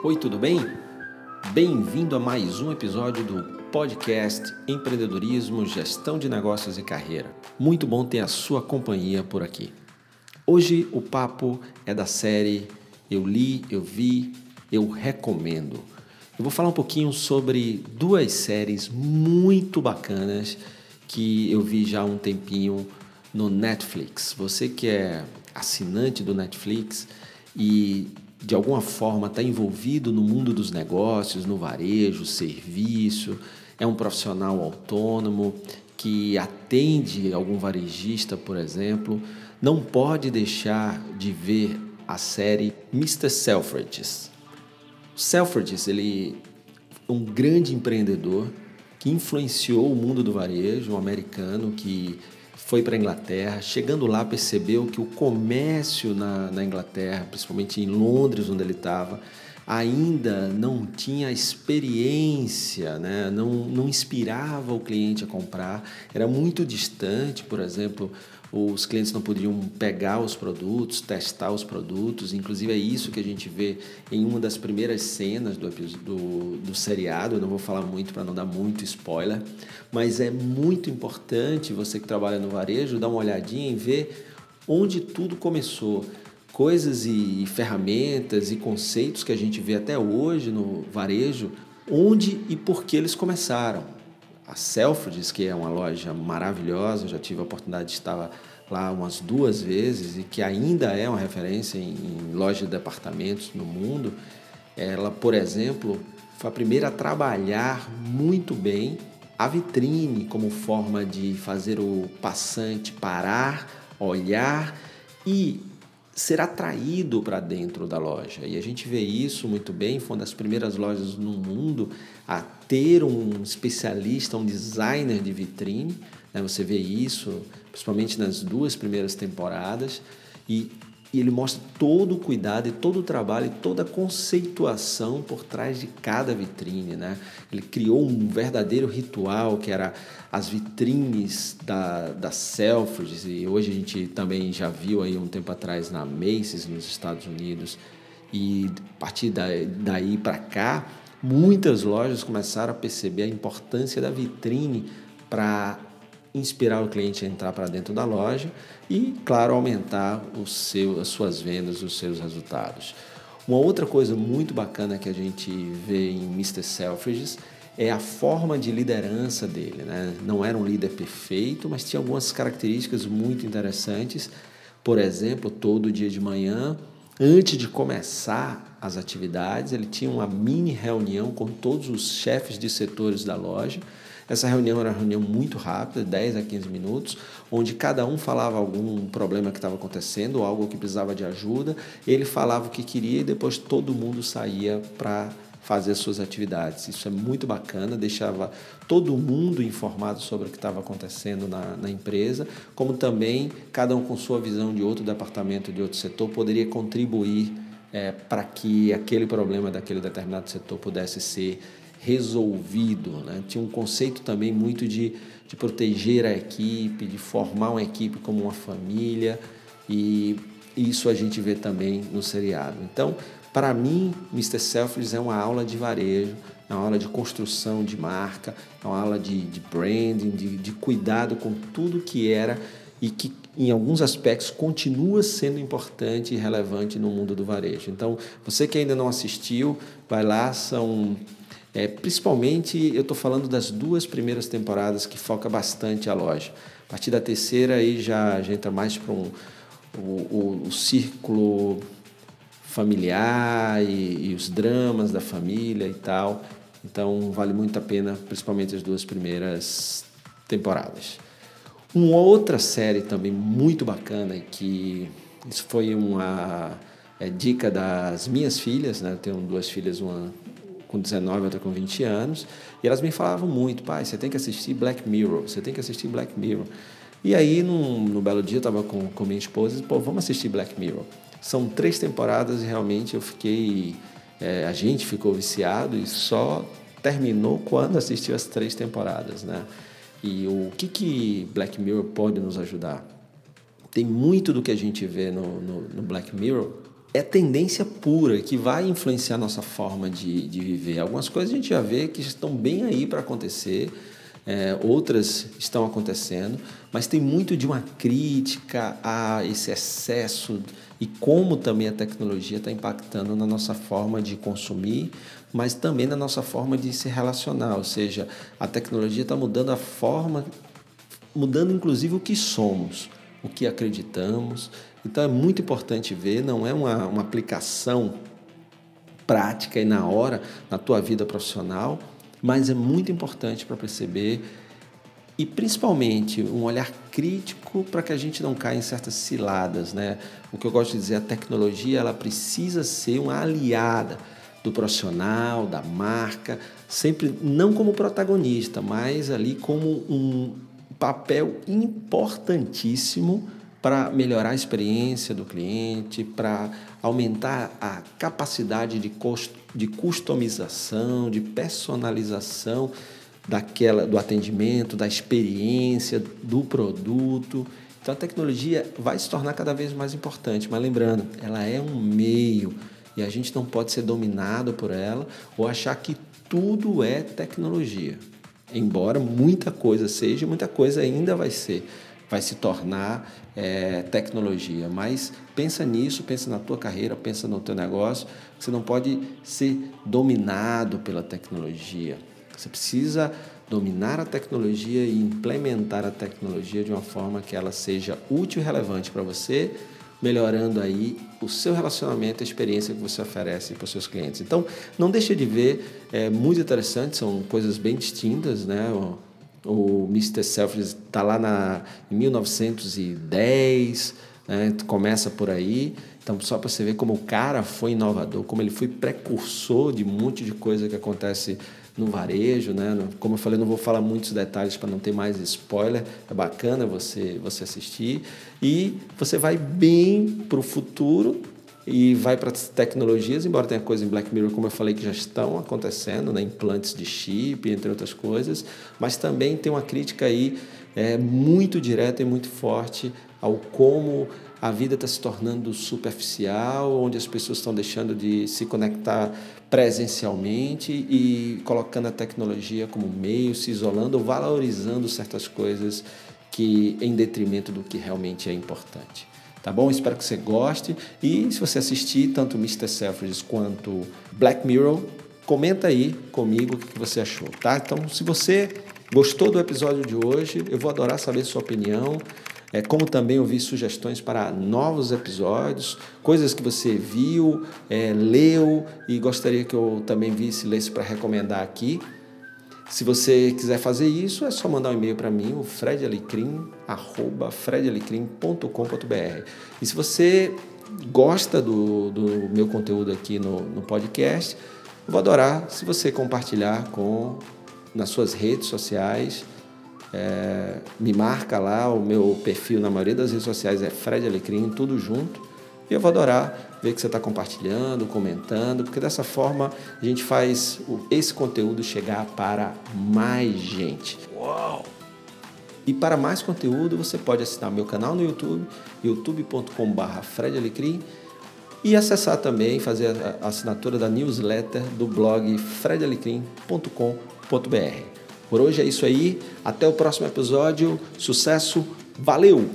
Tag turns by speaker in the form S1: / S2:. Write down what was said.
S1: Oi, tudo bem? Bem-vindo a mais um episódio do podcast Empreendedorismo, Gestão de Negócios e Carreira. Muito bom ter a sua companhia por aqui. Hoje o papo é da série Eu Li, Eu Vi, Eu Recomendo. Eu vou falar um pouquinho sobre duas séries muito bacanas que eu vi já há um tempinho no Netflix. Você que é assinante do Netflix e de alguma forma está envolvido no mundo dos negócios, no varejo, serviço, é um profissional autônomo que atende algum varejista, por exemplo, não pode deixar de ver a série Mr. Selfridges. Selfridges, ele é um grande empreendedor que influenciou o mundo do varejo, um americano que foi para a Inglaterra. Chegando lá, percebeu que o comércio na, na Inglaterra, principalmente em Londres, onde ele estava, ainda não tinha experiência, né? não, não inspirava o cliente a comprar, era muito distante, por exemplo, os clientes não podiam pegar os produtos, testar os produtos. Inclusive, é isso que a gente vê em uma das primeiras cenas do, do, do seriado. Eu não vou falar muito para não dar muito spoiler, mas é muito importante você que trabalha no varejo dar uma olhadinha e ver onde tudo começou. Coisas e ferramentas e conceitos que a gente vê até hoje no varejo, onde e por que eles começaram a Selfridges, que é uma loja maravilhosa, já tive a oportunidade de estar lá umas duas vezes e que ainda é uma referência em, em loja de departamentos no mundo. Ela, por exemplo, foi a primeira a trabalhar muito bem a vitrine como forma de fazer o passante parar, olhar e ser atraído para dentro da loja. E a gente vê isso muito bem, foi uma das primeiras lojas no mundo a ter um especialista, um designer de vitrine. Né? Você vê isso, principalmente nas duas primeiras temporadas. E e ele mostra todo o cuidado e todo o trabalho e toda a conceituação por trás de cada vitrine, né? Ele criou um verdadeiro ritual que era as vitrines da, da Selfridges e hoje a gente também já viu aí um tempo atrás na Macy's nos Estados Unidos e a partir daí para cá muitas lojas começaram a perceber a importância da vitrine para inspirar o cliente a entrar para dentro da loja e, claro, aumentar o seu, as suas vendas, os seus resultados. Uma outra coisa muito bacana que a gente vê em Mr. Selfridges é a forma de liderança dele. Né? Não era um líder perfeito, mas tinha algumas características muito interessantes. Por exemplo, todo dia de manhã, antes de começar as atividades, ele tinha uma mini reunião com todos os chefes de setores da loja essa reunião era uma reunião muito rápida, 10 a 15 minutos, onde cada um falava algum problema que estava acontecendo, algo que precisava de ajuda, ele falava o que queria e depois todo mundo saía para fazer suas atividades. Isso é muito bacana, deixava todo mundo informado sobre o que estava acontecendo na, na, empresa, como também cada um com sua visão de outro departamento, de outro setor, poderia contribuir é, para que aquele problema daquele determinado setor pudesse ser resolvido. Né? Tinha um conceito também muito de, de proteger a equipe, de formar uma equipe como uma família, e isso a gente vê também no seriado. Então, para mim, Mr. Selfridges é uma aula de varejo, é uma aula de construção de marca, é uma aula de, de branding, de, de cuidado com tudo que era e que em alguns aspectos continua sendo importante e relevante no mundo do varejo. Então, você que ainda não assistiu, vai lá, são é, principalmente eu estou falando das duas primeiras temporadas que foca bastante a loja. A partir da terceira aí já, já entra mais para um, o, o, o, círculo familiar e, e os dramas da família e tal. Então vale muito a pena, principalmente as duas primeiras temporadas. Uma outra série também muito bacana que isso foi uma é, dica das minhas filhas, né? Eu tenho duas filhas, uma com 19, outra com 20 anos, e elas me falavam muito, pai, você tem que assistir Black Mirror, você tem que assistir Black Mirror. E aí, num, no belo dia, eu estava com, com minha esposa e pô, vamos assistir Black Mirror. São três temporadas e realmente eu fiquei, é, a gente ficou viciado e só terminou quando assistiu as três temporadas, né? E o que, que Black Mirror pode nos ajudar? Tem muito do que a gente vê no, no, no Black Mirror é tendência pura que vai influenciar a nossa forma de, de viver. Algumas coisas a gente já vê que estão bem aí para acontecer, é, outras estão acontecendo, mas tem muito de uma crítica a esse excesso e como também a tecnologia está impactando na nossa forma de consumir, mas também na nossa forma de se relacionar. Ou seja, a tecnologia está mudando a forma, mudando inclusive o que somos, o que acreditamos. Então é muito importante ver, não é uma, uma aplicação prática e na hora na tua vida profissional, mas é muito importante para perceber e principalmente um olhar crítico para que a gente não caia em certas ciladas, né? O que eu gosto de dizer, a tecnologia ela precisa ser uma aliada do profissional, da marca, sempre não como protagonista, mas ali como um papel importantíssimo para melhorar a experiência do cliente, para aumentar a capacidade de, de customização, de personalização daquela, do atendimento, da experiência, do produto. Então a tecnologia vai se tornar cada vez mais importante, mas lembrando, ela é um meio e a gente não pode ser dominado por ela ou achar que tudo é tecnologia. Embora muita coisa seja, muita coisa ainda vai ser, vai se tornar é, tecnologia. Mas pensa nisso, pensa na tua carreira, pensa no teu negócio. Você não pode ser dominado pela tecnologia. Você precisa dominar a tecnologia e implementar a tecnologia de uma forma que ela seja útil e relevante para você, melhorando aí o seu relacionamento, a experiência que você oferece para os seus clientes. Então, não deixe de ver, é muito interessante, são coisas bem distintas, né? O, o Mr. Selfridge está lá na, em 1910, né? começa por aí. Então, só para você ver como o cara foi inovador, como ele foi precursor de um monte de coisa que acontece no varejo, né? Como eu falei, não vou falar muitos detalhes para não ter mais spoiler. É bacana você você assistir e você vai bem para o futuro e vai para as tecnologias, embora tenha coisa em Black Mirror, como eu falei, que já estão acontecendo, né? implantes de chip, entre outras coisas, mas também tem uma crítica aí é, muito direta e muito forte ao como a vida está se tornando superficial, onde as pessoas estão deixando de se conectar presencialmente e colocando a tecnologia como meio, se isolando valorizando certas coisas que em detrimento do que realmente é importante. Tá bom? Espero que você goste e se você assistir tanto Mr. Selfridge quanto Black Mirror, comenta aí comigo o que você achou, tá? Então, se você gostou do episódio de hoje, eu vou adorar saber sua opinião é, como também ouvir sugestões para novos episódios, coisas que você viu, é, leu e gostaria que eu também visse, lesse para recomendar aqui. Se você quiser fazer isso, é só mandar um e-mail para mim, o fredalecrim.com.br. E se você gosta do, do meu conteúdo aqui no, no podcast, vou adorar se você compartilhar com nas suas redes sociais é, me marca lá, o meu perfil na maioria das redes sociais é Fred Alecrim, tudo junto. E eu vou adorar ver que você está compartilhando, comentando, porque dessa forma a gente faz esse conteúdo chegar para mais gente. Uau! E para mais conteúdo, você pode assinar meu canal no YouTube, youtube.com.br Fred Alecrim, e acessar também, fazer a assinatura da newsletter do blog fredalecrim.com.br. Por hoje é isso aí. Até o próximo episódio. Sucesso. Valeu!